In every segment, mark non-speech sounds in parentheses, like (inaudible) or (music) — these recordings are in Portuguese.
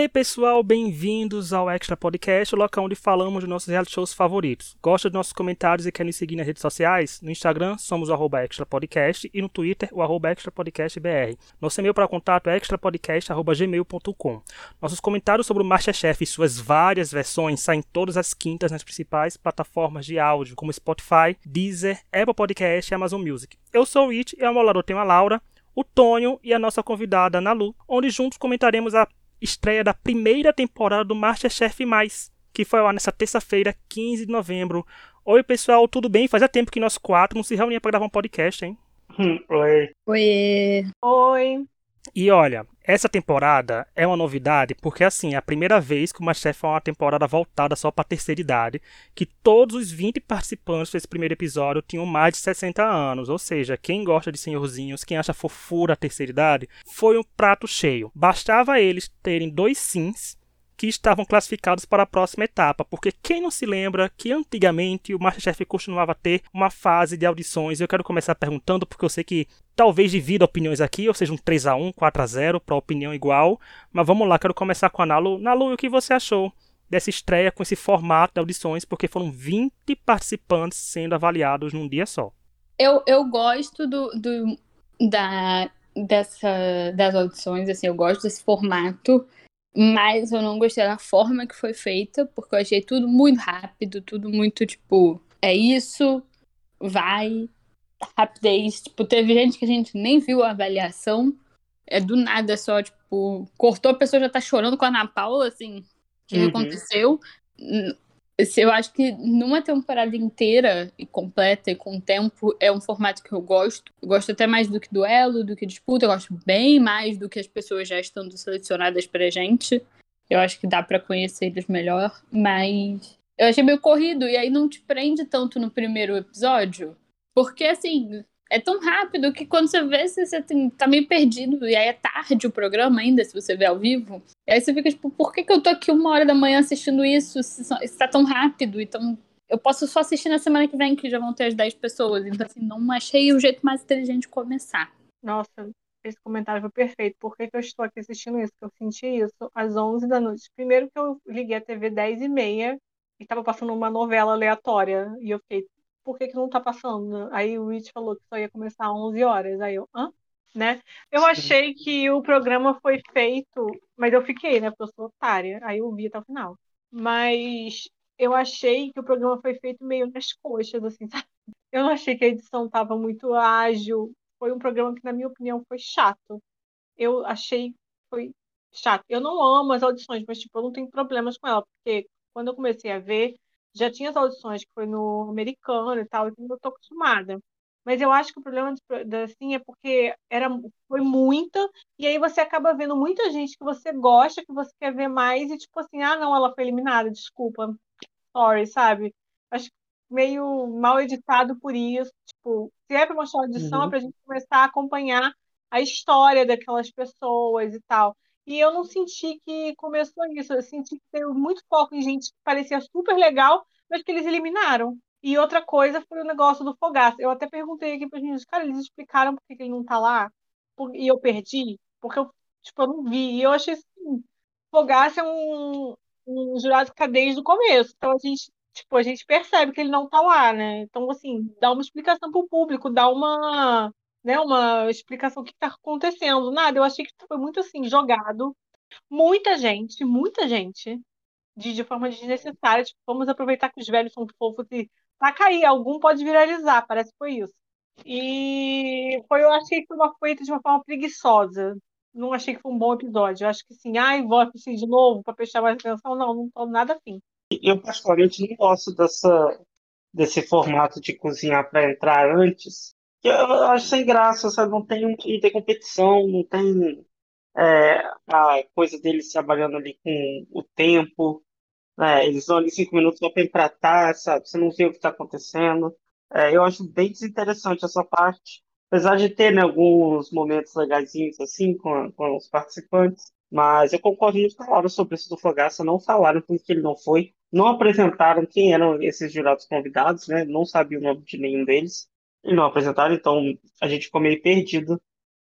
Hey pessoal, bem-vindos ao Extra Podcast, o local onde falamos de nossos reality shows favoritos. Gosta de nossos comentários e quer nos seguir nas redes sociais? No Instagram somos o arroba Extra Podcast e no Twitter o arroba Extra Podcast BR. Nosso e-mail para contato é extrapodcast.gmail.com. Nossos comentários sobre o Masterchef e suas várias versões saem todas as quintas nas principais plataformas de áudio, como Spotify, Deezer, Apple Podcast e Amazon Music. Eu sou o It e ao meu lado tenho a Laura, o Tonho e a nossa convidada Nalu, onde juntos comentaremos a estreia da primeira temporada do Masterchef Mais, que foi lá nessa terça-feira, 15 de novembro. Oi, pessoal, tudo bem? Fazia tempo que nós quatro não se reuníamos para gravar um podcast, hein? Oi. Oi. Oi. E olha, essa temporada é uma novidade porque, assim, é a primeira vez que o Masterchef é uma temporada voltada só para terceira idade, que todos os 20 participantes desse primeiro episódio tinham mais de 60 anos, ou seja, quem gosta de senhorzinhos, quem acha fofura a terceira idade, foi um prato cheio. Bastava eles terem dois sims que estavam classificados para a próxima etapa, porque quem não se lembra que antigamente o Masterchef costumava ter uma fase de audições. Eu quero começar perguntando, porque eu sei que talvez divida opiniões aqui, ou seja, um 3 a 1 4 a 0 para opinião igual. Mas vamos lá, quero começar com a Nalu. Nalu, o que você achou dessa estreia com esse formato de audições, porque foram 20 participantes sendo avaliados num dia só? Eu, eu gosto do, do da, dessa, das audições, assim, eu gosto desse formato. Mas eu não gostei da forma que foi feita, porque eu achei tudo muito rápido, tudo muito tipo, é isso, vai, rapidez. Tipo, teve gente que a gente nem viu a avaliação, é do nada só, tipo, cortou, a pessoa já tá chorando com a Ana Paula, assim, o que uhum. aconteceu? Eu acho que numa temporada inteira e completa e com tempo é um formato que eu gosto. Eu gosto até mais do que duelo, do que disputa. Eu gosto bem mais do que as pessoas já estando selecionadas pra gente. Eu acho que dá para conhecer eles melhor, mas eu achei meio corrido e aí não te prende tanto no primeiro episódio, porque assim, é tão rápido que quando você vê, você, tem, tá meio perdido. E aí é tarde o programa ainda, se você vê ao vivo. E aí você fica tipo, por que, que eu tô aqui uma hora da manhã assistindo isso se, se tá tão rápido? Então, eu posso só assistir na semana que vem, que já vão ter as 10 pessoas. Então, assim, não achei o jeito mais inteligente de começar. Nossa, esse comentário foi perfeito. Por que, que eu estou aqui assistindo isso? Porque eu senti isso às 11 da noite. Primeiro que eu liguei a TV 10 e meia e tava passando uma novela aleatória. E eu fiquei, por que, que não tá passando? Aí o Rich falou que só ia começar às 11 horas. Aí eu, hã? Né? Eu achei que o programa foi feito, mas eu fiquei, né? Porque eu sou otária. Aí eu vi até o final. Mas eu achei que o programa foi feito meio nas coxas, assim, sabe? Eu não achei que a edição tava muito ágil. Foi um programa que, na minha opinião, foi chato. Eu achei que foi chato. Eu não amo as audições, mas, tipo, eu não tenho problemas com ela, porque quando eu comecei a ver, já tinha as audições que foi no americano e tal, então eu tô acostumada. Mas eu acho que o problema assim é porque era foi muita e aí você acaba vendo muita gente que você gosta, que você quer ver mais e tipo assim, ah, não, ela foi eliminada, desculpa. Sorry, sabe? Acho meio mal editado por isso, tipo, se é para mostrar audição, uhum. é pra gente começar a acompanhar a história daquelas pessoas e tal. E eu não senti que começou isso. Eu senti que teve muito foco em gente que parecia super legal, mas que eles eliminaram. E outra coisa foi o negócio do Fogaça. Eu até perguntei aqui para os meninos, cara, eles explicaram por que ele não tá lá? E eu perdi? Porque eu, tipo, eu não vi. E eu achei assim, Fogaça é um, um jurado que tá desde o começo. Então a gente, tipo, a gente percebe que ele não tá lá, né? Então, assim, dá uma explicação pro público, dá uma né, uma explicação do que está acontecendo. Nada, eu achei que foi muito assim, jogado. Muita gente, muita gente, de, de forma desnecessária. Tipo, vamos aproveitar que os velhos são fofos e tá cair, algum pode viralizar, parece que foi isso. E foi, eu achei que foi uma feita de uma forma preguiçosa. Não achei que foi um bom episódio. Eu acho que sim, ai, vou assistir de novo para prestar mais atenção. Não, não tô nada afim. Eu, particularmente, não gosto dessa, desse formato de cozinhar para entrar antes, eu acho sem graça, sabe? Não tem, não tem competição, não tem é, a coisa deles trabalhando ali com o tempo. Né? Eles dão ali cinco minutos só para empratar, sabe? Você não vê o que está acontecendo. É, eu acho bem desinteressante essa parte. Apesar de ter né, alguns momentos legaisinhos assim com, com os participantes. Mas eu concordo muito com a Laura sobre isso do Fogaça. Não falaram por que ele não foi. Não apresentaram quem eram esses jurados convidados, né? Não sabia o nome de nenhum deles e não apresentaram, então a gente ficou meio perdido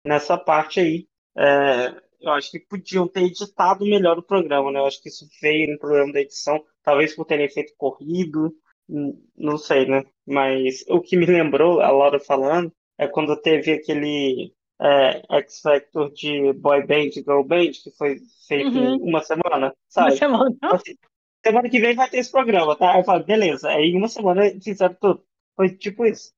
nessa parte aí. É, eu acho que podiam ter editado melhor o programa, né? Eu acho que isso veio no programa da edição, talvez por terem feito corrido, não sei, né? Mas o que me lembrou, a Laura falando, é quando teve aquele é, X Factor de Boy Band, Girl Band, que foi feito uhum. em uma semana, sabe? Uma semana. Assim, semana que vem vai ter esse programa, tá? Aí eu falo, beleza. Aí em uma semana fizeram tudo. Foi tipo isso.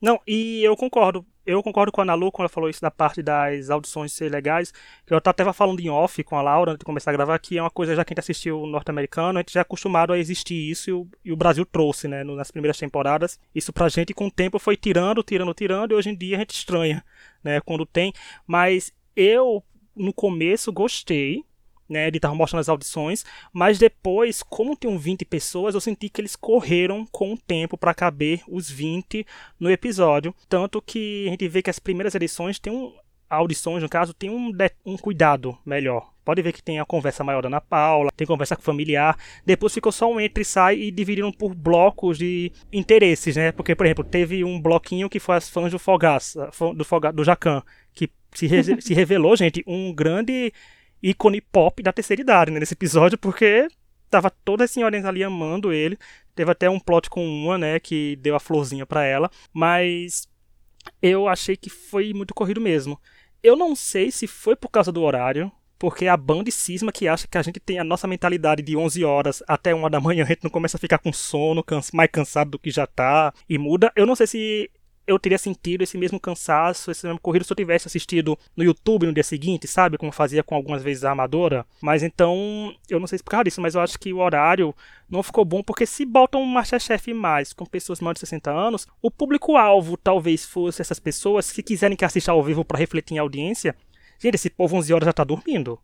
Não, e eu concordo. Eu concordo com a Nalu quando ela falou isso da parte das audições ser legais. Eu até falando em off com a Laura antes de começar a gravar, que é uma coisa já que a gente assistiu o norte-americano, a gente já é acostumado a existir isso e o, e o Brasil trouxe, né, nas primeiras temporadas. Isso pra gente com o tempo foi tirando, tirando, tirando, e hoje em dia a gente estranha, né, quando tem. Mas eu, no começo, gostei né, ele estava mostrando as audições, mas depois, como tinham 20 pessoas, eu senti que eles correram com o tempo para caber os 20 no episódio, tanto que a gente vê que as primeiras edições tem um audições, no caso, tem um, um cuidado melhor. Pode ver que tem a conversa maior da Ana Paula, tem conversa com familiar. Depois ficou só um entre e sai e dividiram por blocos de interesses, né? Porque, por exemplo, teve um bloquinho que foi as fãs do Fogaça, do, Foga, do Jacan, que se, (laughs) se revelou, gente, um grande ícone pop da terceira idade né, nesse episódio, porque tava todas as senhoras ali amando ele. Teve até um plot com uma, né, que deu a florzinha para ela, mas eu achei que foi muito corrido mesmo. Eu não sei se foi por causa do horário, porque a banda cisma que acha que a gente tem a nossa mentalidade de 11 horas até 1 da manhã, a gente não começa a ficar com sono, mais cansado do que já tá, e muda. Eu não sei se eu teria sentido esse mesmo cansaço, esse mesmo corrido se eu tivesse assistido no YouTube no dia seguinte, sabe? Como fazia com algumas vezes a amadora. Mas então, eu não sei causa disso, mas eu acho que o horário não ficou bom, porque se botam um Masterchef mais com pessoas mais de 60 anos, o público-alvo talvez fosse essas pessoas que quiserem que assista ao vivo para refletir em audiência. Gente, esse povo 11 horas já tá dormindo.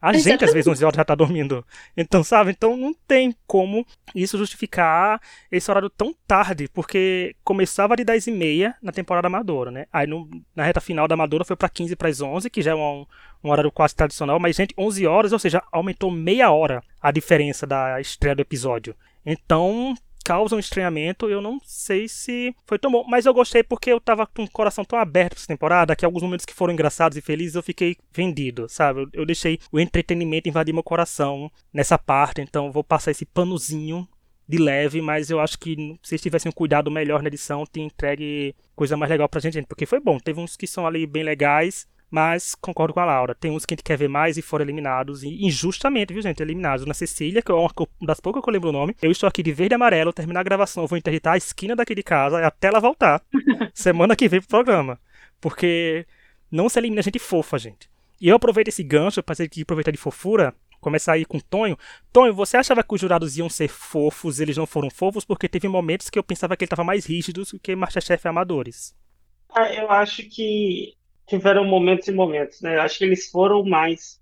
A Exatamente. gente, às vezes, 11 horas já tá dormindo. Então, sabe? Então, não tem como isso justificar esse horário tão tarde, porque começava de 10 e meia na temporada amadora, né? Aí, no, na reta final da amadora, foi para 15 para as 11, que já é um, um horário quase tradicional. Mas, gente, 11 horas, ou seja, aumentou meia hora a diferença da estreia do episódio. Então, causa um estranhamento. Eu não sei se foi tão bom, mas eu gostei porque eu tava com o coração tão aberto essa temporada que alguns momentos que foram engraçados e felizes eu fiquei vendido, sabe? Eu, eu deixei o entretenimento invadir meu coração nessa parte, então vou passar esse panozinho de leve, mas eu acho que se eles tivessem um cuidado melhor na edição, tinha entregue coisa mais legal pra gente, porque foi bom. Teve uns que são ali bem legais, mas concordo com a Laura. Tem uns que a gente quer ver mais e foram eliminados. E injustamente, viu, gente? Eliminados. Na Cecília, que é uma das poucas que eu lembro o nome. Eu estou aqui de verde e amarelo. Terminar a gravação, eu vou interditar a esquina daquele casa até ela voltar. (laughs) semana que vem pro programa. Porque não se elimina gente fofa, gente. E eu aproveito esse gancho para que aproveitar de fofura. Começar aí com Tonho. Tonho, você achava que os jurados iam ser fofos, eles não foram fofos, porque teve momentos que eu pensava que ele estava mais rígido do que Masterchef Amadores. Ah, eu acho que tiveram momentos e momentos, né? Acho que eles foram mais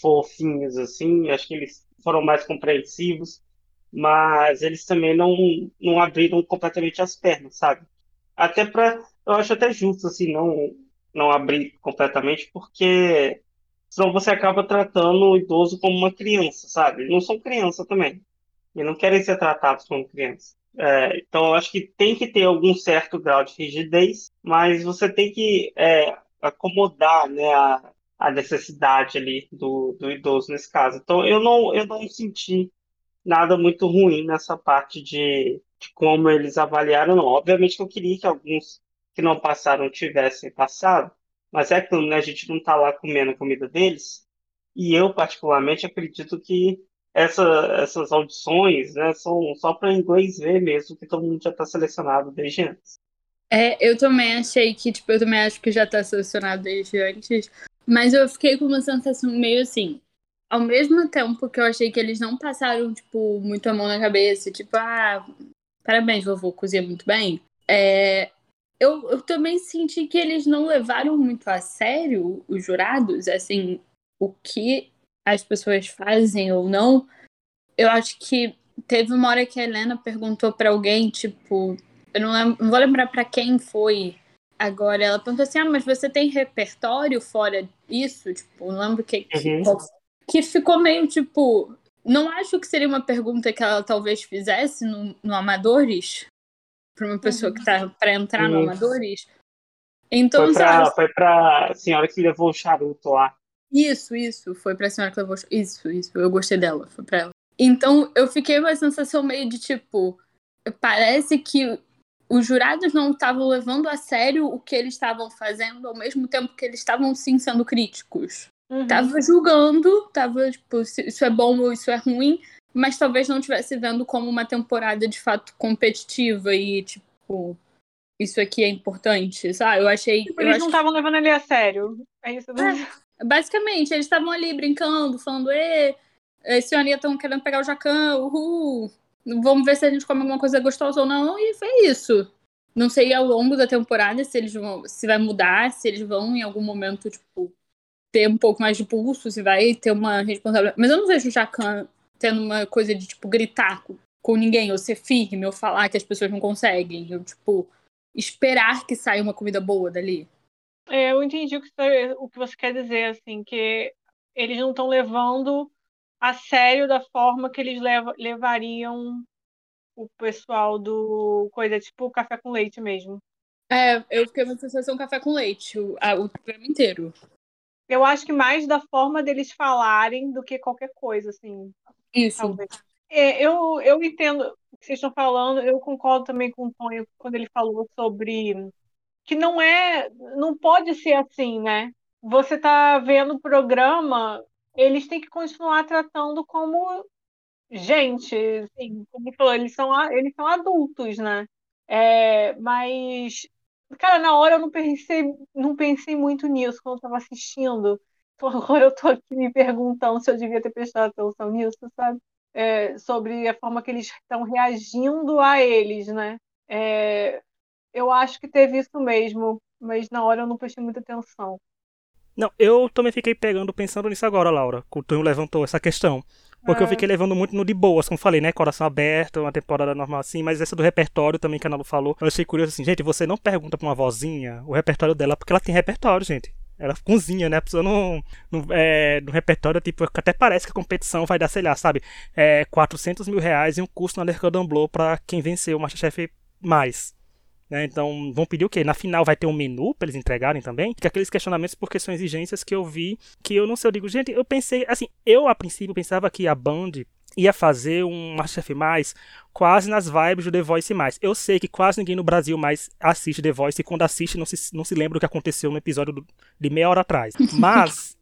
fofinhos, assim, acho que eles foram mais compreensivos, mas eles também não, não abriram completamente as pernas, sabe? Até para, eu acho até justo, assim, não, não abrir completamente, porque senão você acaba tratando o idoso como uma criança, sabe? Eles não são criança também, e não querem ser tratados como criança. É, então, eu acho que tem que ter algum certo grau de rigidez, mas você tem que é, acomodar né, a, a necessidade ali do, do idoso nesse caso. Então eu não, eu não senti nada muito ruim nessa parte de, de como eles avaliaram, não. Obviamente que eu queria que alguns que não passaram tivessem passado, mas é que né, a gente não está lá comendo a comida deles. E eu, particularmente, acredito que essa, essas audições né, são só para inglês ver mesmo, que todo mundo já está selecionado desde antes. É, eu também achei que, tipo, eu também acho que já tá selecionado desde antes. Mas eu fiquei com uma sensação meio assim. Ao mesmo tempo que eu achei que eles não passaram, tipo, muito a mão na cabeça, tipo, ah, parabéns, vovô, cozinha muito bem. É, eu, eu também senti que eles não levaram muito a sério os jurados, assim, o que as pessoas fazem ou não. Eu acho que teve uma hora que a Helena perguntou para alguém, tipo, eu não, lembro, não vou lembrar para quem foi agora. Ela perguntou assim: ah, mas você tem repertório fora isso? Tipo, não lembro que. Uhum. Que, que ficou meio tipo. Não acho que seria uma pergunta que ela talvez fizesse no, no Amadores, para uma pessoa que tá para entrar uhum. no Amadores. Então, foi pra, sabe, foi pra senhora que levou o charuto lá. Isso, isso. Foi pra senhora que levou. Isso, isso. Eu gostei dela. Foi pra ela. Então eu fiquei com a sensação meio de tipo. Parece que os jurados não estavam levando a sério o que eles estavam fazendo, ao mesmo tempo que eles estavam sim sendo críticos. Uhum. Tava julgando, tava tipo, isso é bom ou isso é ruim, mas talvez não estivesse vendo como uma temporada de fato competitiva e tipo, isso aqui é importante, sabe? Eu achei. Tipo, eu eles acho não estavam levando ele a sério. É isso. É. Basicamente, eles estavam ali brincando, falando, ê, esse e estão querendo pegar o Jacan, uhul. Vamos ver se a gente come alguma coisa gostosa ou não, e foi isso. Não sei ao longo da temporada se eles vão, se vai mudar, se eles vão em algum momento, tipo, ter um pouco mais de pulso, se vai ter uma responsabilidade. Mas eu não vejo o Jacan tendo uma coisa de, tipo, gritar com, com ninguém, ou ser firme, ou falar que as pessoas não conseguem. Eu, tipo, esperar que saia uma comida boa dali. É, eu entendi o que, o que você quer dizer, assim, que eles não estão levando a sério da forma que eles leva, levariam o pessoal do coisa tipo café com leite mesmo. É, eu fiquei uma sensação café com leite o, a, o programa inteiro. Eu acho que mais da forma deles falarem do que qualquer coisa, assim. Isso. Talvez. É, eu, eu entendo o que vocês estão falando, eu concordo também com o Tonho quando ele falou sobre que não é, não pode ser assim, né? Você tá vendo o programa, eles têm que continuar tratando como gente, assim, como falou, eles são, eles são adultos, né? É, mas, cara, na hora eu não pensei, não pensei muito nisso quando eu tava assistindo. (laughs) Então agora eu tô aqui me perguntando se eu devia ter prestado atenção nisso, sabe? É, sobre a forma que eles estão reagindo a eles, né? É, eu acho que teve isso mesmo, mas na hora eu não prestei muita atenção. Não, eu também fiquei pegando, pensando nisso agora, Laura. O Tonho levantou essa questão. Porque é. eu fiquei levando muito no de boas, como falei, né? Coração aberto, uma temporada normal assim, mas essa do repertório também que a Nalu falou. Eu achei curioso assim, gente, você não pergunta pra uma vozinha o repertório dela, porque ela tem repertório, gente. Ela cozinha, né? A pessoa não. não é, no repertório, tipo, até parece que a competição vai dar, sei lá, sabe? É, 400 mil reais e um curso na Lercadon Blow pra quem venceu o Masterchef mais. Né? Então, vão pedir o quê? Na final vai ter um menu para eles entregarem também? Que aqueles questionamentos porque são exigências que eu vi, que eu não sei, eu digo, gente, eu pensei, assim, eu a princípio pensava que a Band ia fazer um Masterchef mais quase nas vibes do The Voice mais. Eu sei que quase ninguém no Brasil mais assiste The Voice e quando assiste não se, não se lembra o que aconteceu no episódio do, de meia hora atrás. (laughs) Mas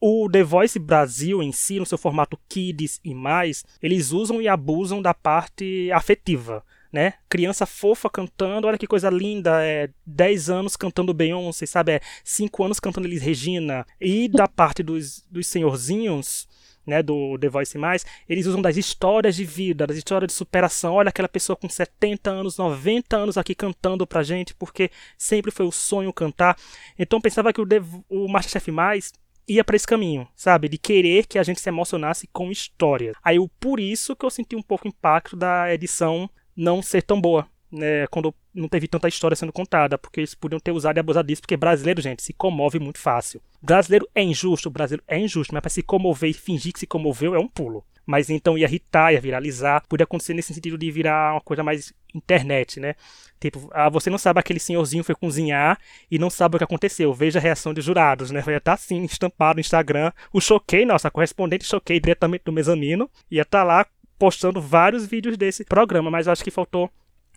o The Voice Brasil em si, no seu formato Kids e mais, eles usam e abusam da parte afetiva né? Criança fofa cantando, olha que coisa linda, é 10 anos cantando Beyoncé, sabe? É 5 anos cantando Elis Regina. E da (laughs) parte dos, dos senhorzinhos, né, do The Voice Mais, eles usam das histórias de vida, das histórias de superação. Olha aquela pessoa com 70 anos, 90 anos aqui cantando pra gente, porque sempre foi o sonho cantar. Então pensava que o, The, o Masterchef Mais ia para esse caminho, sabe? De querer que a gente se emocionasse com história. Aí por isso que eu senti um pouco o impacto da edição não ser tão boa. Né, quando não teve tanta história sendo contada, porque eles podiam ter usado e abusado disso, porque brasileiro, gente, se comove muito fácil. Brasileiro é injusto, brasileiro é injusto, mas para se comover e fingir que se comoveu é um pulo. Mas então ia irritar, ia viralizar, podia acontecer nesse sentido de virar uma coisa mais internet, né? Tipo, ah, você não sabe aquele senhorzinho foi cozinhar e não sabe o que aconteceu. Veja a reação dos jurados, né? Ia estar assim, estampado no Instagram. O Choquei, nossa correspondente Choquei diretamente do mezanino, ia estar tá lá postando vários vídeos desse programa, mas acho que faltou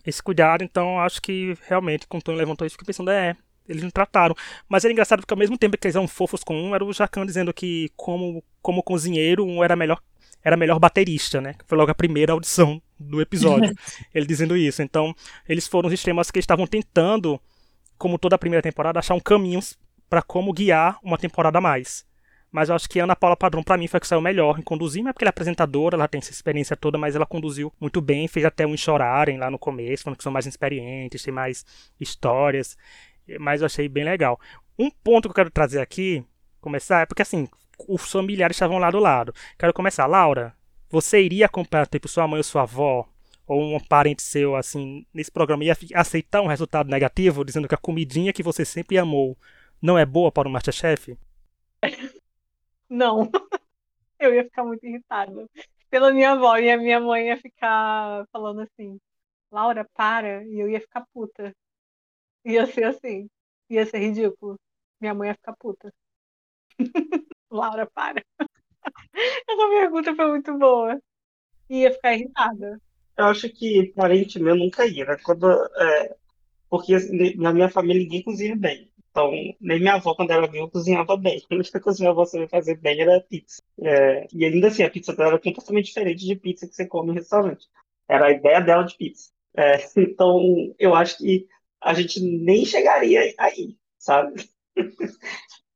esse cuidado, então acho que realmente, quando o Tony levantou isso, fiquei pensando, é, eles não trataram. Mas era engraçado porque ao mesmo tempo que eles eram fofos com um, era o Jacan dizendo que como, como cozinheiro, um era melhor era melhor baterista, né? Foi logo a primeira audição do episódio. (laughs) ele dizendo isso. Então, eles foram os extremos que estavam tentando, como toda a primeira temporada, achar um caminho para como guiar uma temporada a mais. Mas eu acho que Ana Paula Padrão, para mim, foi a que saiu melhor em conduzir, mas é porque ela é apresentadora, ela tem essa experiência toda, mas ela conduziu muito bem, fez até uns chorarem lá no começo, falando que são mais experientes, tem mais histórias, mas eu achei bem legal. Um ponto que eu quero trazer aqui, começar, é porque assim, os familiares estavam lá do lado. Quero começar. Laura, você iria acompanhar, tipo, sua mãe ou sua avó, ou um parente seu, assim, nesse programa, ia aceitar um resultado negativo, dizendo que a comidinha que você sempre amou não é boa para o Masterchef? Não. (laughs) Eu ia ficar muito irritada pela minha avó e a minha mãe ia ficar falando assim: Laura, para. E eu ia ficar puta. Ia ser assim. Ia ser ridículo. Minha mãe ia ficar puta. (laughs) Laura, para. (laughs) Essa pergunta foi muito boa. Ia ficar irritada. Eu acho que parente meu nunca ia, né? Quando, é, porque assim, na minha família ninguém cozinha bem. Então, nem minha avó, quando era viva, cozinhava bem. (laughs) A única coisa que minha avó sabia fazer bem era pizza. É, e ainda assim, a pizza dela era completamente diferente de pizza que você come no restaurante. Era a ideia dela de pizza. É, (laughs) então, eu acho que a gente nem chegaria aí, sabe? (laughs)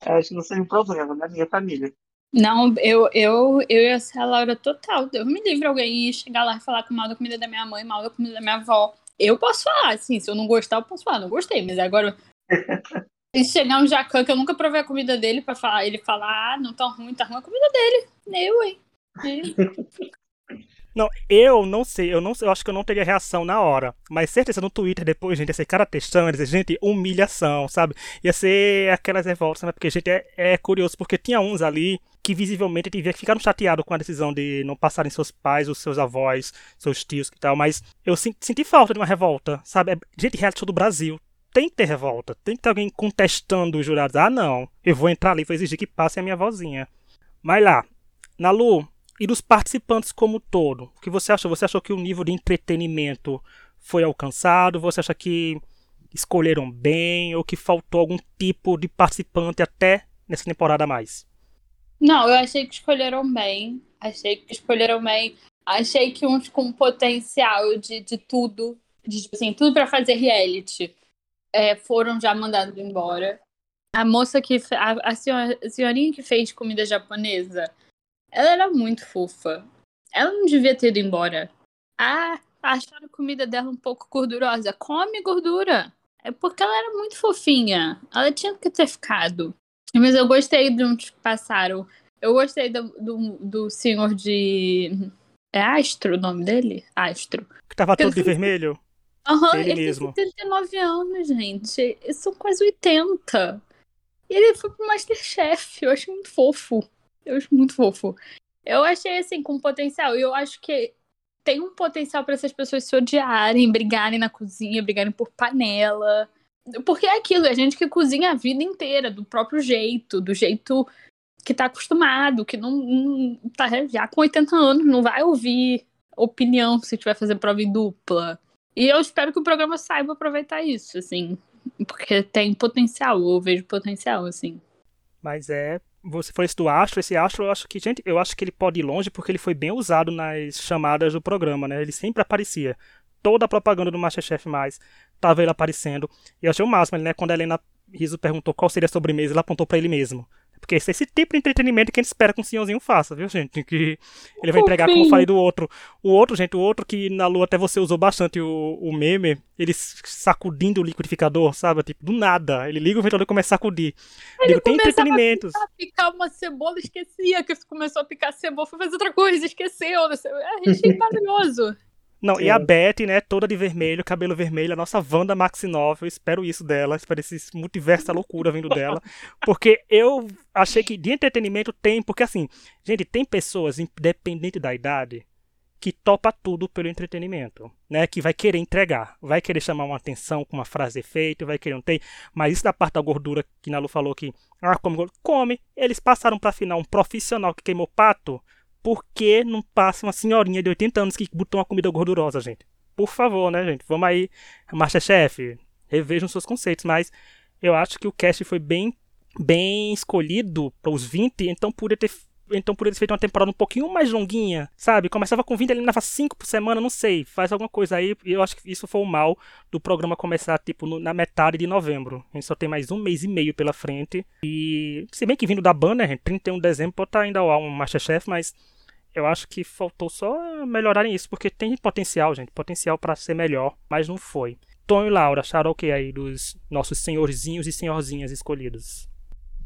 acho que não seria um problema na minha família. Não, eu, eu, eu ia ser a Laura total. Deus me livre alguém chegar lá e falar mal da comida da minha mãe, mal da comida da minha avó. Eu posso falar, assim, se eu não gostar, eu posso falar, não gostei, mas agora. Se chegar um Jacan que eu nunca provei a comida dele pra falar, ele falar, ah, não tá ruim, tá ruim a comida dele. Eu, hein? (laughs) Não, eu não sei, eu não eu acho que eu não teria reação na hora. Mas certeza no Twitter depois, gente, ia ser cara testando, ia dizer, gente, humilhação, sabe? Ia ser aquelas revoltas, né? Porque, gente, é, é curioso, porque tinha uns ali que visivelmente devia ficar chateado com a decisão de não passarem seus pais, os seus avós, seus tios e tal, mas eu senti falta de uma revolta, sabe? É, gente, reality show do Brasil. Tem que ter revolta, tem que ter alguém contestando os jurados. Ah, não, eu vou entrar ali vou exigir que passe a minha vozinha. Mas lá, na Lu, e dos participantes como todo. O que você achou? Você achou que o nível de entretenimento foi alcançado? Você acha que escolheram bem ou que faltou algum tipo de participante até nessa temporada a mais? Não, eu achei que escolheram bem. Achei que escolheram bem. Achei que uns com potencial de, de tudo, de tipo assim, tudo para fazer reality, é, foram já mandados embora. A moça que. A, a, senhora, a senhorinha que fez comida japonesa, ela era muito fofa. Ela não devia ter ido embora. Ah, acharam a comida dela um pouco gordurosa. Come gordura. É porque ela era muito fofinha. Ela tinha que ter ficado. Mas eu gostei de que passaram. Eu gostei do, do, do senhor de. É Astro o nome dele? Astro. Que tava todo de vermelho? Aham, ele, ele mesmo. tem 79 anos, gente. Eles são quase 80. E ele foi pro Masterchef. Eu acho muito fofo. Eu acho muito fofo. Eu achei assim, com potencial. E eu acho que tem um potencial para essas pessoas se odiarem, brigarem na cozinha, brigarem por panela. Porque é aquilo, é gente que cozinha a vida inteira, do próprio jeito, do jeito que tá acostumado, que não, não tá já com 80 anos, não vai ouvir opinião se tiver fazer prova em dupla. E eu espero que o programa saiba aproveitar isso, assim, porque tem potencial, eu vejo potencial, assim. Mas é você falou isso do Astro, esse Astro eu acho que, gente, eu acho que ele pode ir longe porque ele foi bem usado nas chamadas do programa, né? Ele sempre aparecia. Toda a propaganda do Masterchef mais tava ele aparecendo. E eu achei o máximo, né? Quando a Helena Riso perguntou qual seria a sobremesa, ele apontou para ele mesmo. Porque esse é esse tipo de entretenimento que a gente espera que um senhorzinho faça, viu, gente? Que ele vai entregar, como eu falei do outro. O outro, gente, o outro que na lua até você usou bastante o, o meme, ele sacudindo o liquidificador, sabe? Tipo, do nada. Ele liga o ventilador e começa a sacudir. Ele Digo, tem entretenimentos. A picar uma cebola, esquecia que começou a picar cebola, foi fazer outra coisa, esqueceu. É, achei maravilhoso. Não, Sim. e a Beth, né, toda de vermelho, cabelo vermelho, a nossa Wanda Maxinov, eu espero isso dela, espero esse multiverso da loucura vindo dela, (laughs) porque eu achei que de entretenimento tem, porque assim, gente, tem pessoas, independente da idade, que topa tudo pelo entretenimento, né, que vai querer entregar, vai querer chamar uma atenção com uma frase efeito, vai querer não tem, mas isso da parte da gordura que Nalu falou que, ah, come, come, eles passaram pra final um profissional que queimou pato, por que não passa uma senhorinha de 80 anos que botou uma comida gordurosa, gente? Por favor, né, gente? Vamos aí, Masterchef, revejam seus conceitos, mas eu acho que o cast foi bem bem escolhido para os 20, então poderia ter então por eles feito uma temporada um pouquinho mais longuinha, sabe? Começava com 20, ele dava 5 por semana, não sei, faz alguma coisa aí. E eu acho que isso foi o mal do programa começar, tipo, no, na metade de novembro. A gente só tem mais um mês e meio pela frente. E, se bem que vindo da banda, gente, 31 de dezembro pode estar ainda um Masterchef, mas eu acho que faltou só melhorarem isso, porque tem potencial, gente, potencial para ser melhor, mas não foi. Tom e Laura, acharam o que aí dos nossos senhorzinhos e senhorzinhas escolhidos?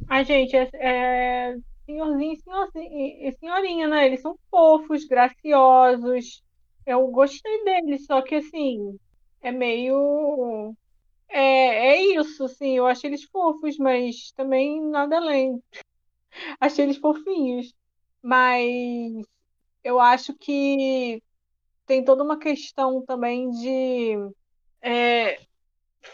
A gente, é, é senhorzinho e senhorinha, né? Eles são fofos, graciosos. Eu gostei deles, só que assim, é meio. É, é isso, assim, eu achei eles fofos, mas também nada além. (laughs) achei eles fofinhos. Mas eu acho que tem toda uma questão também de. É,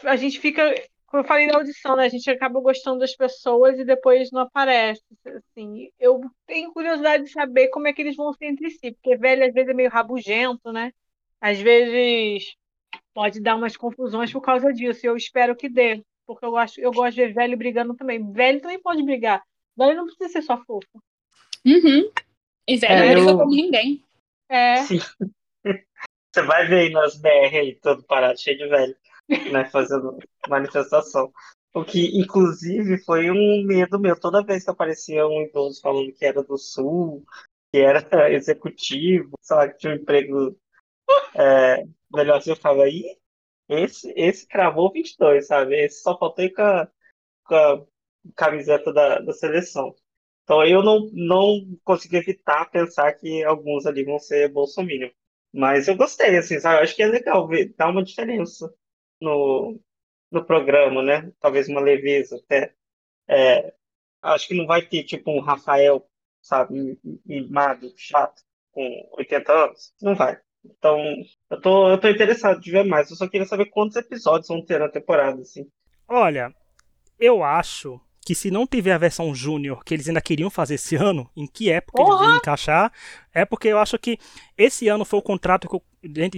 a gente fica como eu falei na audição, né? A gente acaba gostando das pessoas e depois não aparece. Assim, eu tenho curiosidade de saber como é que eles vão ser entre si, porque velho às vezes é meio rabugento, né? Às vezes pode dar umas confusões por causa disso. E eu espero que dê, porque eu eu gosto de ver velho brigando também. Velho também pode brigar. Velho não precisa ser só fofo. Uhum. E velho É, briga eu- com ninguém. É, Sim. (laughs) Você vai ver aí nas BR aí, todo parado, cheio de velho, né, fazendo manifestação. O que, inclusive, foi um medo meu. Toda vez que aparecia um idoso falando que era do Sul, que era (laughs) executivo, sei lá, que tinha um emprego é, melhor assim, eu falava, aí, esse, esse cravou 22, sabe? Esse só faltou com a, com a camiseta da, da seleção. Então eu não, não consegui evitar pensar que alguns ali vão ser bolsominion. Mas eu gostei, assim, sabe? Eu acho que é legal ver, dar uma diferença no, no programa, né? Talvez uma leveza até. É, acho que não vai ter, tipo, um Rafael, sabe, mimado, chato, com 80 anos. Não vai. Então, eu tô, eu tô interessado de ver mais. Eu só queria saber quantos episódios vão ter na temporada, assim. Olha, eu acho que se não tiver a versão Júnior que eles ainda queriam fazer esse ano, em que época eles Porra! iam encaixar, é porque eu acho que esse ano foi o contrato que eu,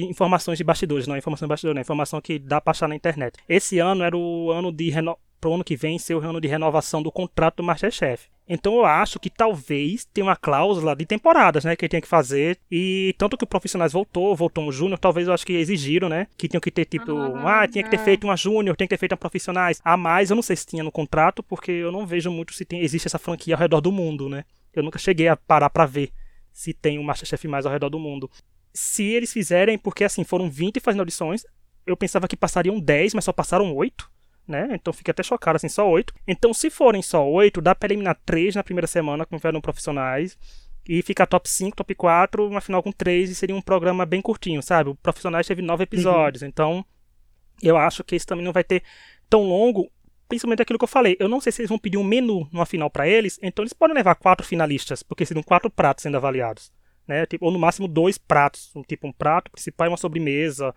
informações de bastidores, não informação de bastidores, não, informação que dá pra achar na internet. Esse ano era o ano de reno... pro ano que vem ser o ano de renovação do contrato do Masterchef. Então eu acho que talvez tenha uma cláusula de temporadas, né, que ele tinha que fazer. E tanto que o Profissionais voltou, voltou um Júnior, talvez eu acho que exigiram, né, que tinham que ter tipo, Ah, ah, tinha que ter é. feito uma Júnior, tem que ter feito uma Profissionais. A mais, eu não sei se tinha no contrato, porque eu não vejo muito se tem, existe essa franquia ao redor do mundo, né. Eu nunca cheguei a parar pra ver se tem um Masterchef mais ao redor do mundo. Se eles fizerem, porque assim, foram 20 fazendo audições, eu pensava que passariam 10, mas só passaram 8 né? Então fiquei até chocado, assim, só oito. Então, se forem só oito, dá pra eliminar três na primeira semana, como fizeram profissionais. E ficar top 5, top 4, uma final com três, e seria um programa bem curtinho, sabe? O Profissionais teve nove episódios, então eu acho que esse também não vai ter tão longo, principalmente aquilo que eu falei. Eu não sei se eles vão pedir um menu numa final pra eles, então eles podem levar quatro finalistas, porque seriam quatro pratos sendo avaliados, né? Tipo, ou no máximo dois pratos, um, tipo um prato principal e uma sobremesa,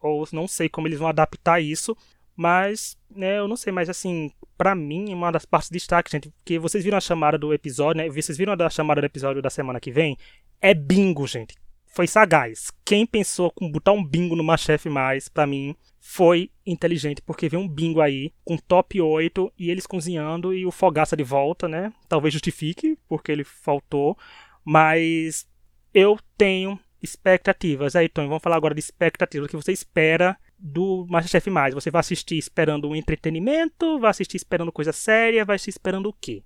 ou não sei como eles vão adaptar isso, mas, né, eu não sei, mas assim, pra mim, uma das partes de destaque, gente, porque vocês viram a chamada do episódio, né? Vocês viram a chamada do episódio da semana que vem? É bingo, gente. Foi sagaz. Quem pensou com botar um bingo no Machef mais, pra mim, foi inteligente, porque veio um bingo aí com top 8 e eles cozinhando e o Fogaça de volta, né? Talvez justifique, porque ele faltou, mas eu tenho expectativas. Aí, Tony, vamos falar agora de expectativas. O que você espera do Masterchef Mais? Você vai assistir esperando um entretenimento? Vai assistir esperando coisa séria? Vai assistir esperando o quê?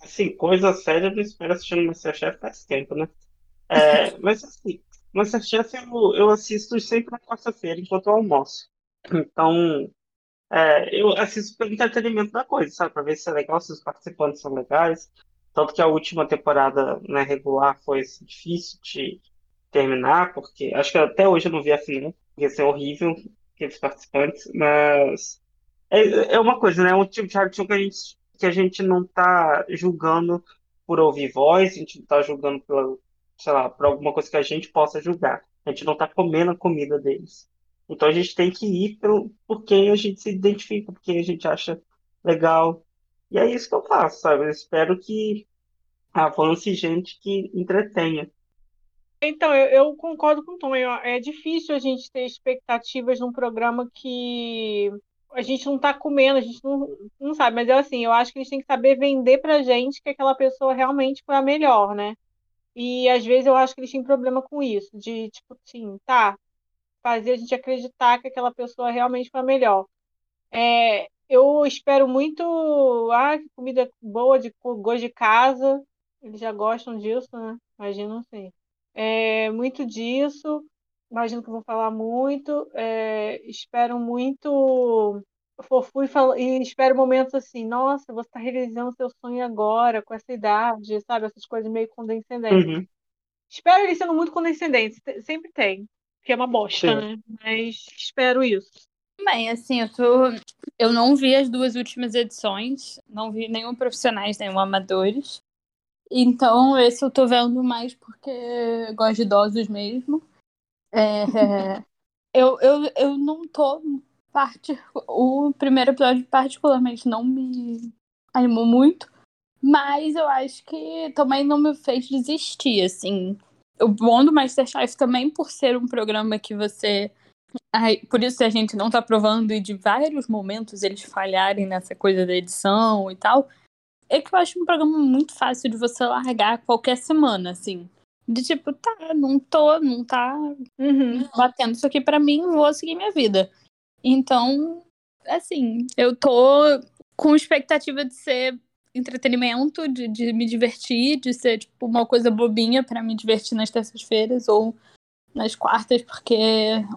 Assim, coisa séria eu não espero assistindo Masterchef faz tempo, né? É, (laughs) mas assim, Masterchef eu, eu assisto sempre na quarta-feira enquanto eu almoço. Então, é, eu assisto pelo entretenimento da coisa, sabe? Pra ver se é legal, se os participantes são legais. Tanto que a última temporada, né, regular foi assim, difícil de terminar, porque acho que até hoje eu não vi a final, porque ia ser horrível aqueles participantes, mas é, é uma coisa, né? É um tipo de reality show que a gente, que a gente não tá julgando por ouvir voz, a gente não tá julgando pela, sei lá, por alguma coisa que a gente possa julgar. A gente não tá comendo a comida deles. Então a gente tem que ir pelo, por quem a gente se identifica, por quem a gente acha legal. E é isso que eu faço, sabe? Eu espero que avance gente que entretenha. Então, eu, eu concordo com o Tom. É difícil a gente ter expectativas num programa que a gente não tá comendo, a gente não, não sabe. Mas eu, assim, eu acho que eles têm que saber vender pra gente que aquela pessoa realmente foi a melhor, né? E às vezes eu acho que eles têm problema com isso, de tipo assim, tá, fazer a gente acreditar que aquela pessoa realmente foi a melhor. É, eu espero muito, ah, comida boa, de gosto de casa. Eles já gostam disso, né? Imagino assim. É, muito disso. Imagino que vão falar muito. É, espero muito fofo e, fal- e espero momentos assim, nossa, você está realizando seu sonho agora, com essa idade, sabe? Essas coisas meio condescendentes. Uhum. Espero eles sendo muito condescendentes, te- sempre tem, que é uma bosta, Sim. né? Mas espero isso. Bem, assim, eu tô. Eu não vi as duas últimas edições, não vi nenhum profissionais, nenhum amadores. Então, esse eu tô vendo mais porque eu gosto de idosos mesmo. É, (laughs) eu, eu, eu não tô parte, o primeiro episódio particularmente não me animou muito, mas eu acho que também não me fez desistir, assim. O bom do Masterchef também por ser um programa que você Ai, por isso a gente não tá provando e de vários momentos eles falharem nessa coisa da edição e tal, é que eu acho um programa muito fácil de você largar qualquer semana, assim. De tipo, tá, não tô, não tá Uhum. batendo isso aqui pra mim, vou seguir minha vida. Então, assim, eu tô com expectativa de ser entretenimento, de, de me divertir, de ser, tipo, uma coisa bobinha pra me divertir nas terças-feiras ou nas quartas, porque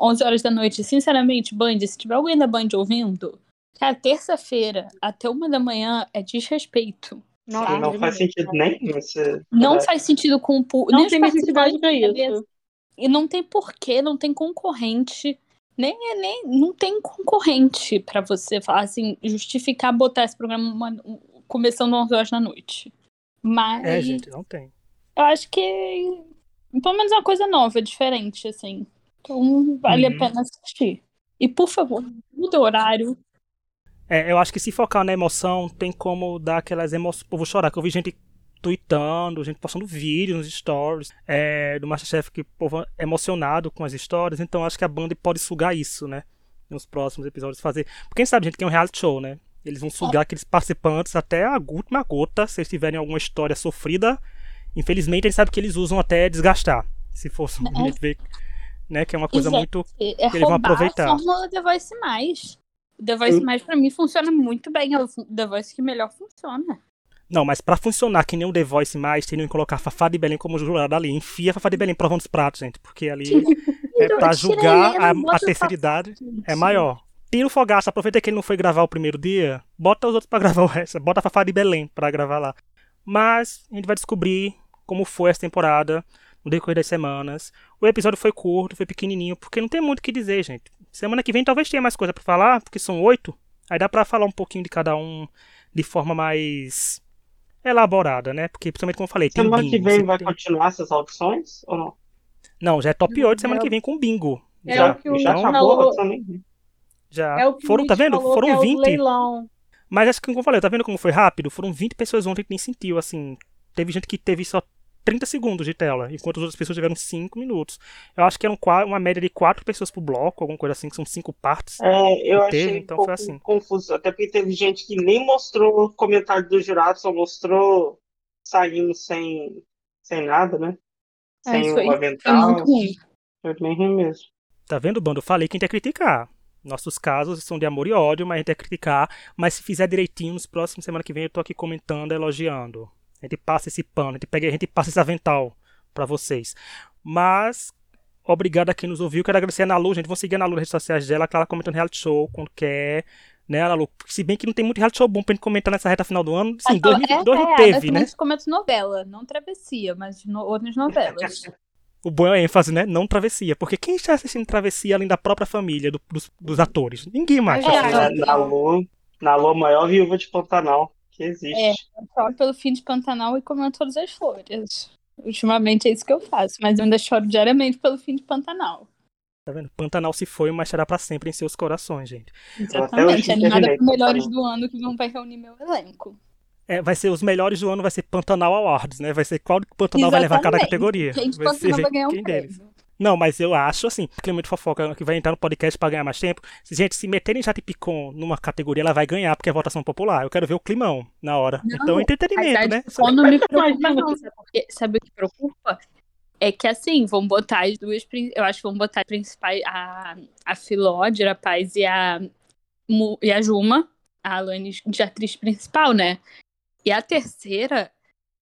11 horas da noite, sinceramente, Band, se tiver alguém da Band ouvindo, cara, terça-feira até uma da manhã é desrespeito. Não de faz sentido nenhum esse. Não é, faz sentido com o pu- Não nem tem necessidade pra participantes, isso. E não tem porquê, não tem concorrente. Nem, nem não tem concorrente pra você falar assim, justificar botar esse programa uma- um- começando 11 horas da noite. Mas É, gente, não tem. eu acho que pelo menos é uma coisa nova, diferente, assim. Então vale Uhum. a pena assistir. E por favor, muda o horário. É, eu acho que se focar na emoção, tem como dar aquelas emoções. Pô, vou chorar, que eu vi gente tweetando, gente postando vídeos nos stories é, do Masterchef que o povo é emocionado com as histórias, então acho que a Band pode sugar isso, né? Nos próximos episódios fazer. Porque quem sabe, gente, que é um reality show, né? Eles vão sugar aqueles participantes até a última gota, se eles tiverem alguma história sofrida. Infelizmente, a gente sabe que eles usam até desgastar. Se fosse um É. né? Que é uma coisa Exato. muito. É Eles vão aproveitar. a fórmula The Voice Mais. O The Voice. Mais pra mim funciona muito bem. É o The Voice que melhor funciona. Não, mas pra funcionar que nem o The Voice mais, teriam que colocar Fafá de Belém como jurada ali. Enfia Fafá de Belém provando os pratos, gente. Porque ali (laughs) é Tira- pra julgar a, a terceira idade é maior. Tira o Fogaça, aproveita que ele não foi gravar o primeiro dia, bota os outros pra (laughs) gravar o resto. Bota a Fafá de Belém pra gravar lá. Mas a gente vai descobrir como foi essa temporada no decorrer das semanas. O episódio foi curto, foi pequenininho, porque não tem muito o que dizer, gente. Semana que vem talvez tenha mais coisa pra falar, porque são oito. Aí dá pra falar um pouquinho de cada um de forma mais elaborada, né? Porque, principalmente como eu falei, tem Semana que vem vai tem- continuar essas audições ou não? Não, já é top 8 semana É que vem com bingo. É já, o que o já então, acabou a falou- audição nem vi. já. É o que Foram, o tá vendo? falou Foram que é o 20. leilão. Mas acho que, como eu falei, tá vendo como foi rápido? Foram 20 pessoas ontem que nem sentiu, assim. Teve gente que teve só 30 segundos de tela, enquanto as outras pessoas tiveram 5 minutos. Eu acho que eram qua- uma média de 4 pessoas por bloco, alguma coisa assim, que são 5 partes. É, eu Que achei teve, um então pouco foi assim. confuso, até porque teve gente que nem mostrou comentário do jurado, só mostrou saindo sem, sem nada, né? É, Sem o foi, avental. ruim. Foi bem ruim mesmo. Tá vendo, bando? Eu falei que a gente ia criticar. Nossos casos são de amor e ódio, mas a gente ia criticar. Mas se fizer direitinho, nos próximos semana que vem eu tô aqui comentando, elogiando. A gente passa esse pano, a gente, pega, a gente passa esse avental pra vocês. Mas, obrigado a quem nos ouviu. Quero agradecer a Ana Lu, gente. Vão seguir a Ana Lu nas redes sociais dela, que ela comentando reality show quando quer. Né, Ana Lu? Se bem que não tem muito reality show bom pra gente comentar nessa reta final do ano. Sim, Ah, 2022 é, não é, teve, né? Eu comento novela, não travessia, mas no, outras novelas. (laughs) O bom é a ênfase, né? Não travessia. Porque quem está assistindo travessia além da própria família, do- dos, dos atores? Ninguém mais. É, tá Ah, assistindo. Na, na Lu, na Lu, a maior viúva de Pantanal que existe. É. Eu choro pelo fim de Pantanal e comendo todas as flores. Ultimamente é isso que eu faço, mas eu ainda choro diariamente pelo fim de Pantanal. Tá vendo? Pantanal se foi, mas será pra sempre em seus corações, gente. Exatamente. Animada terminei por melhores do ano que vão vai reunir meu elenco. É, vai ser os melhores do ano, vai ser Pantanal Awards, né? Vai ser qual Pantanal vai levar cada Exatamente. categoria. Gente, vai Pantanal vai ganhar um quem deles. Não, mas eu acho assim, Clemente Fofoca que vai entrar no podcast pra ganhar mais tempo. Se, gente, se meterem Jati Picon numa categoria, ela vai ganhar, porque é votação popular. Eu quero ver o climão na hora. Não, então, entretenimento, né? Quando não me preocupa, não. Sabe, porque, sabe o que preocupa? É que assim, vão botar as duas. Eu acho que vão botar as principais. A, a Filó de Paz e a, e a Juma, a Alanis de atriz principal, né? E a terceira,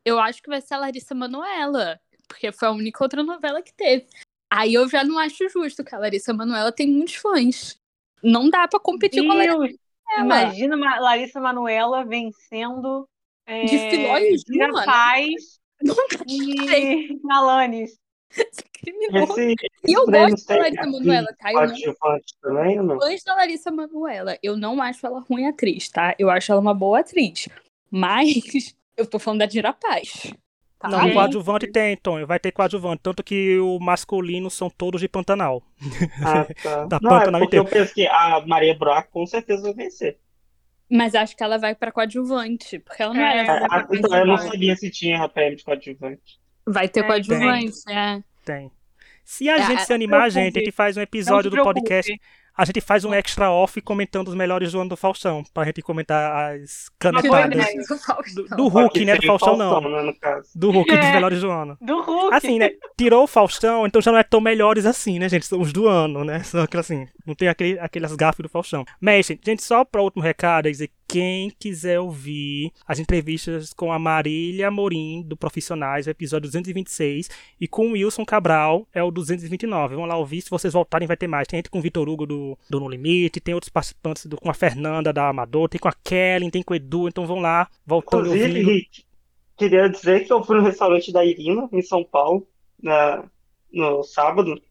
eu acho que vai ser a Larissa Manoela. Porque foi a única outra novela que teve. Aí eu já não acho justo, que a Larissa Manoela tem muitos fãs. Não dá pra competir com a Larissa Manoela. imagina Ma- Larissa Manoela vencendo é, De Filó e né? Paz (laughs) dá e Alanis. Esse, E eu esses prêmios gosto da Larissa Manoela, tá? Eu não? fãs da Larissa Manoela. Eu não acho ela ruim atriz, tá? Eu acho ela uma boa atriz. Mas (laughs) eu tô falando da Dira Paz. Tá? Não, Gente, coadjuvante tem, Tonho. Vai ter coadjuvante. Tanto que o masculino são todos de Pantanal. Ah, tá. (laughs) Da Não, é Pantanal porque eu inteiro. penso que a Maria Brock com certeza vai vencer. Mas acho que ela vai pra coadjuvante, porque ela não É, era Ah, então, eu não sabia se tinha prêmio de coadjuvante. Vai ter É, coadjuvante, é. Tem. Se a É, gente é, se animar, não se gente, a gente faz um Não episódio do podcast. A gente faz um extra off comentando os melhores do ano do Faustão. Pra gente comentar as canetadas. Do Faustão. Do, do Hulk, né? Do Faustão, não. né. Do Hulk, dos É. melhores do ano. Do Hulk. Assim, né? Tirou o Faustão, então já não é tão melhores assim, né, gente? São os do ano, né? São aquelas assim, não tem aquele, aquelas gafas do Faustão. Mas, gente, só para último recado, é dizer, quem quiser ouvir as entrevistas com a Marília Morim, do Profissionais, o episódio 226, e com o Wilson Cabral, é o 229. Vamos lá ouvir, se vocês voltarem vai ter mais. Tem gente com o Vitor Hugo do, do No Limite, tem outros participantes do- com a Fernanda da Amador, tem com a Kellen, tem com o Edu, então vão lá, voltando Inclusive, ouvindo. Rick, queria dizer que eu fui no restaurante da Irina, em São Paulo, na, no sábado.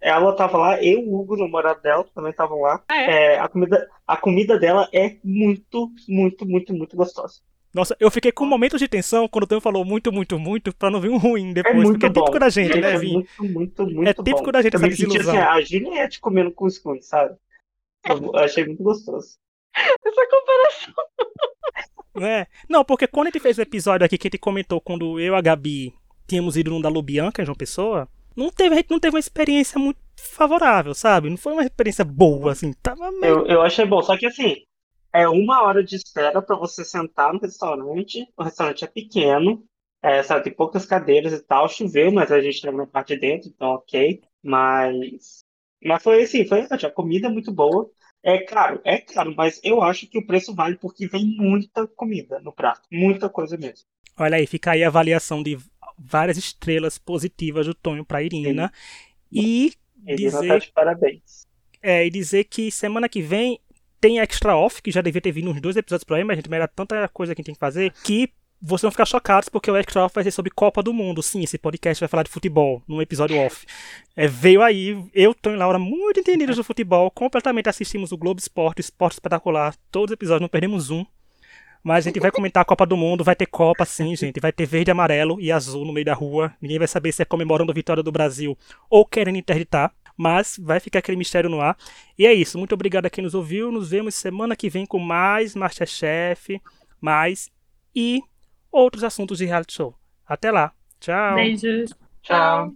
Ela tava lá, eu, o Hugo, o namorado dela, também estavam lá. Ah, é? É, a comida, a comida dela é muito, muito, muito, muito gostosa. Nossa, eu fiquei com momentos de tensão quando o Tonho falou muito, muito, muito, pra não vir um ruim É depois, muito porque é típico bom. da gente, É né, Vim? muito, muito, muito É típico bom. da gente Eu essa me senti desilusão. assim, a Juliette comendo cuscuz, sabe? Eu (laughs) achei muito gostoso. Essa comparação. É. Não, porque quando a gente fez o episódio aqui que a gente comentou quando eu e a Gabi tínhamos ido num da Lubianca, João Pessoa, não teve, a gente não teve uma experiência muito favorável, sabe? Não foi uma experiência boa, assim. Tava meio... Eu, eu achei bom, só que assim, é uma hora de espera pra você sentar no restaurante. O restaurante é pequeno, é, sabe, tem poucas cadeiras e tal. Choveu, mas a gente tava na parte de dentro, então ok. Mas, mas foi assim, foi. A comida é muito boa. É caro, é caro, mas eu acho que o preço vale porque vem muita comida no prato, muita coisa mesmo. Olha aí, fica aí a avaliação de várias estrelas positivas do Tonho pra Irina. E não tá dizer, de parabéns. é, e dizer que semana que vem tem extra off, que já devia ter vindo uns dois episódios por aí, mas a gente, mas era tanta coisa que a gente tem que fazer, que vocês vão ficar chocados, porque o extra off vai ser sobre Copa do Mundo. Sim, esse podcast vai falar de futebol, num episódio off. É, veio aí, eu, Tom e Laura, muito entendidos do futebol, completamente assistimos o Globo Esporte, Esporte Espetacular, todos os episódios, não perdemos um. Mas a gente vai comentar a Copa do Mundo, vai ter Copa sim, gente. Vai ter verde, amarelo e azul no meio da rua. Ninguém vai saber se é comemorando a vitória do Brasil ou querendo interditar. Mas vai ficar aquele mistério no ar. E é isso. Muito obrigado a quem nos ouviu. Nos vemos semana que vem com mais Masterchef, mais e outros assuntos de reality show. Até lá. Tchau. Beijos. Tchau.